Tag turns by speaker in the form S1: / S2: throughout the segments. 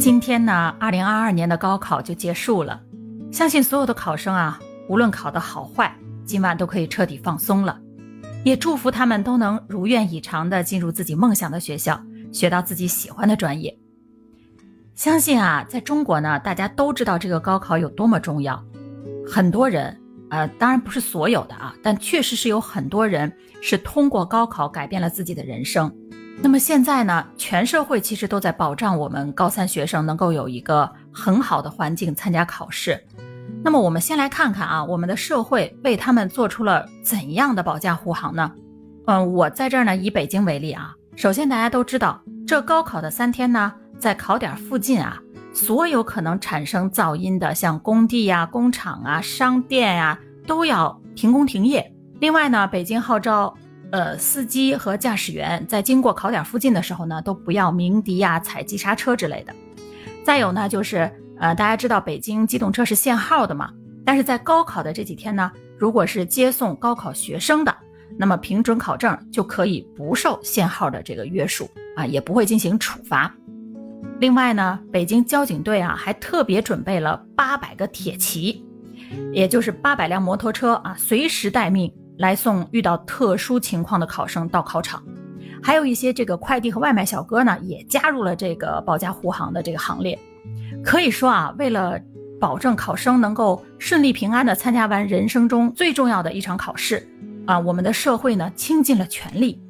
S1: 今天呢，二零二二年的高考就结束了，相信所有的考生啊，无论考得好坏，今晚都可以彻底放松了。也祝福他们都能如愿以偿地进入自己梦想的学校，学到自己喜欢的专业。相信啊，在中国呢，大家都知道这个高考有多么重要。很多人，呃，当然不是所有的啊，但确实是有很多人是通过高考改变了自己的人生。那么现在呢，全社会其实都在保障我们高三学生能够有一个很好的环境参加考试。那么我们先来看看啊，我们的社会为他们做出了怎样的保驾护航呢？嗯，我在这儿呢，以北京为例啊。首先，大家都知道，这高考的三天呢，在考点附近啊，所有可能产生噪音的，像工地呀、工厂啊、商店呀，都要停工停业。另外呢，北京号召，呃，司机和驾驶员在经过考点附近的时候呢，都不要鸣笛呀、踩急刹车之类的。再有呢，就是。呃，大家知道北京机动车是限号的嘛？但是在高考的这几天呢，如果是接送高考学生的，那么凭准考证就可以不受限号的这个约束啊，也不会进行处罚。另外呢，北京交警队啊还特别准备了八百个铁骑，也就是八百辆摩托车啊，随时待命来送遇到特殊情况的考生到考场。还有一些这个快递和外卖小哥呢，也加入了这个保驾护航的这个行列。可以说啊，为了保证考生能够顺利平安地参加完人生中最重要的一场考试，啊，我们的社会呢倾尽了全力。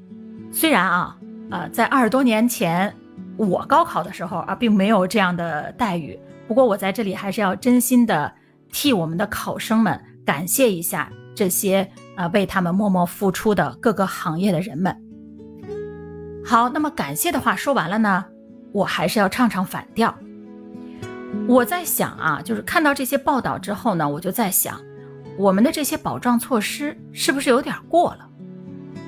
S1: 虽然啊，啊，在二十多年前我高考的时候啊，并没有这样的待遇。不过我在这里还是要真心的替我们的考生们感谢一下这些啊为他们默默付出的各个行业的人们。好，那么感谢的话说完了呢，我还是要唱唱反调。我在想啊，就是看到这些报道之后呢，我就在想，我们的这些保障措施是不是有点过了？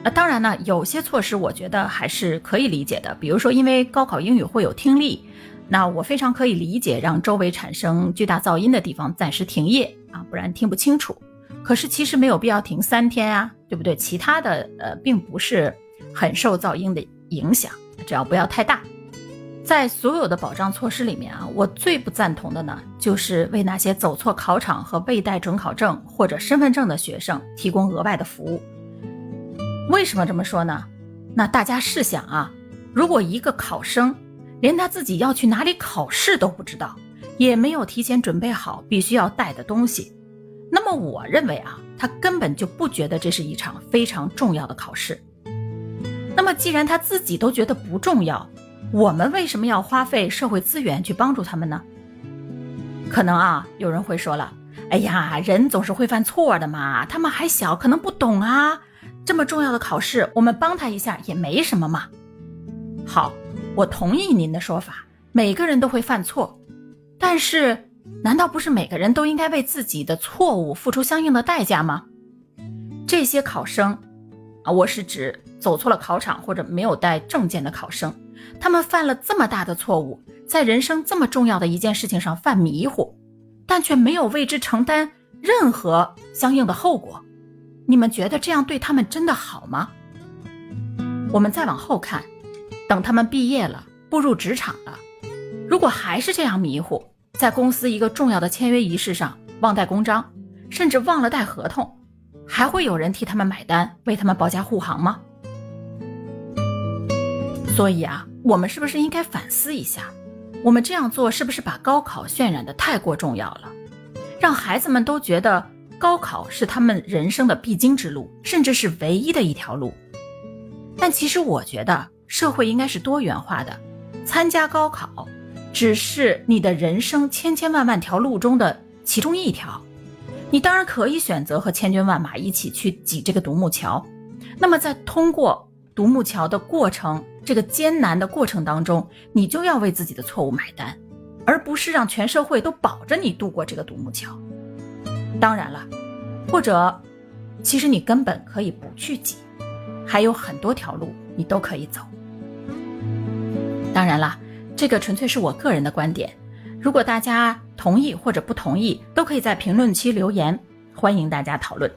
S1: 啊，当然呢，有些措施我觉得还是可以理解的，比如说因为高考英语会有听力，那我非常可以理解让周围产生巨大噪音的地方暂时停业啊，不然听不清楚。可是其实没有必要停三天啊，对不对？其他的呃，并不是很受噪音的影响，只要不要太大。在所有的保障措施里面啊，我最不赞同的呢，就是为那些走错考场和未带准考证或者身份证的学生提供额外的服务。为什么这么说呢？那大家试想啊，如果一个考生连他自己要去哪里考试都不知道，也没有提前准备好必须要带的东西，我认为啊，他根本就不觉得这是一场非常重要的考试。那么既然他自己都觉得不重要，我们为什么要花费社会资源去帮助他们呢？可能啊，有人会说了：“哎呀，人总是会犯错的嘛，他们还小，可能不懂啊。这么重要的考试，我们帮他一下也没什么嘛。”好，我同意您的说法，每个人都会犯错，但是难道不是每个人都应该为自己的错误付出相应的代价吗？这些考生啊，我是指走错了考场或者没有带证件的考生。他们犯了这么大的错误，在人生这么重要的一件事情上犯迷糊，但却没有为之承担任何相应的后果。你们觉得这样对他们真的好吗？我们再往后看，等他们毕业了，步入职场了，如果还是这样迷糊，在公司一个重要的签约仪式上忘带公章，甚至忘了带合同，还会有人替他们买单，为他们保驾护航吗？所以啊。我们是不是应该反思一下，我们这样做是不是把高考渲染的太过重要了，让孩子们都觉得高考是他们人生的必经之路，甚至是唯一的一条路？但其实我觉得社会应该是多元化的，参加高考只是你的人生千千万万条路中的其中一条，你当然可以选择和千军万马一起去挤这个独木桥，那么在通过独木桥的过程。这个艰难的过程当中，你就要为自己的错误买单，而不是让全社会都保着你度过这个独木桥。当然了，或者，其实你根本可以不去挤，还有很多条路你都可以走。当然了，这个纯粹是我个人的观点，如果大家同意或者不同意，都可以在评论区留言，欢迎大家讨论。